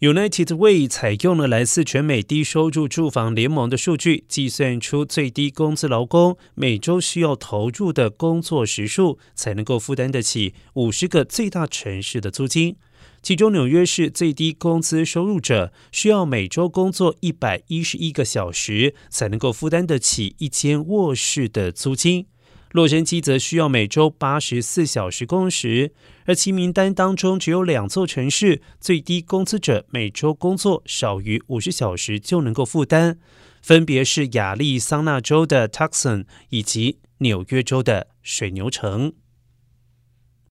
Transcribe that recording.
United Way 采用了来自全美低收入住房联盟的数据，计算出最低工资劳工每周需要投入的工作时数，才能够负担得起五十个最大城市的租金。其中，纽约市最低工资收入者需要每周工作一百一十一个小时，才能够负担得起一间卧室的租金。洛杉矶则需要每周八十四小时工时，而其名单当中只有两座城市最低工资者每周工作少于五十小时就能够负担，分别是亚利桑那州的 Tucson 以及纽约州的水牛城。